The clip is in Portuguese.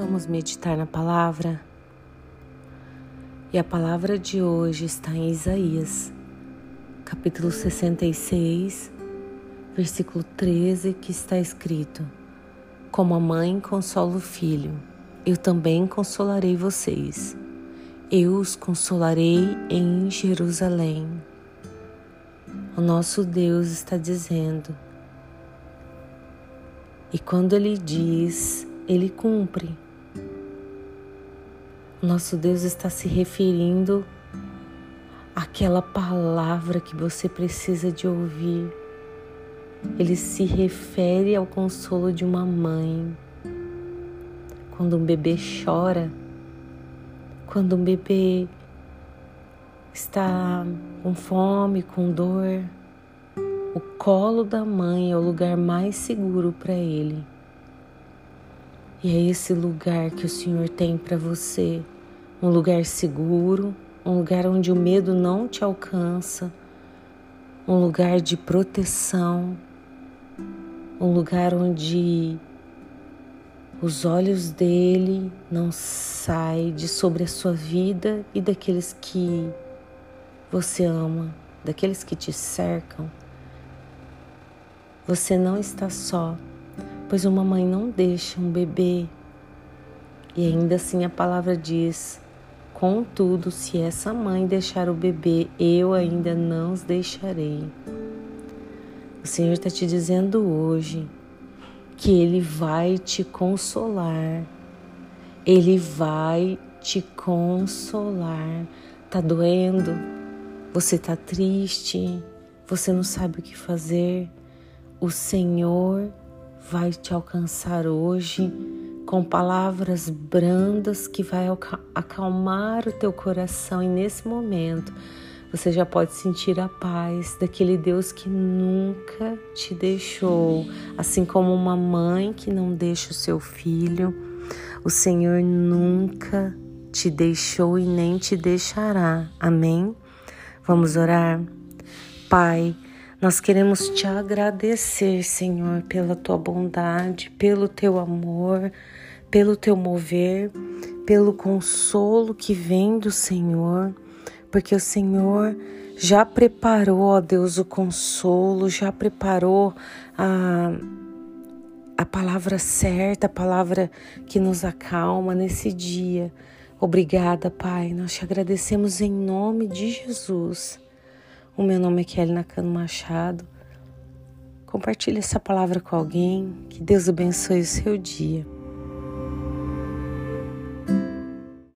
Vamos meditar na palavra. E a palavra de hoje está em Isaías, capítulo 66, versículo 13, que está escrito: Como a mãe consola o filho, eu também consolarei vocês. Eu os consolarei em Jerusalém. O nosso Deus está dizendo, e quando Ele diz, Ele cumpre. Nosso Deus está se referindo àquela palavra que você precisa de ouvir. Ele se refere ao consolo de uma mãe. Quando um bebê chora, quando um bebê está com fome, com dor, o colo da mãe é o lugar mais seguro para ele. E é esse lugar que o Senhor tem para você, um lugar seguro, um lugar onde o medo não te alcança, um lugar de proteção, um lugar onde os olhos dele não saem de sobre a sua vida e daqueles que você ama, daqueles que te cercam. Você não está só, pois uma mãe não deixa um bebê. E ainda assim a palavra diz: Contudo, se essa mãe deixar o bebê, eu ainda não os deixarei. O Senhor está te dizendo hoje que Ele vai te consolar. Ele vai te consolar. Tá doendo? Você tá triste? Você não sabe o que fazer? O Senhor vai te alcançar hoje com palavras brandas que vai acalmar o teu coração e nesse momento você já pode sentir a paz daquele Deus que nunca te deixou, assim como uma mãe que não deixa o seu filho. O Senhor nunca te deixou e nem te deixará. Amém? Vamos orar? Pai, nós queremos te agradecer, Senhor, pela tua bondade, pelo teu amor, pelo teu mover, pelo consolo que vem do Senhor, porque o Senhor já preparou, ó Deus, o consolo, já preparou a, a palavra certa, a palavra que nos acalma nesse dia. Obrigada, Pai. Nós te agradecemos em nome de Jesus. O meu nome é Kelly Nakano Machado. Compartilhe essa palavra com alguém. Que Deus abençoe o seu dia.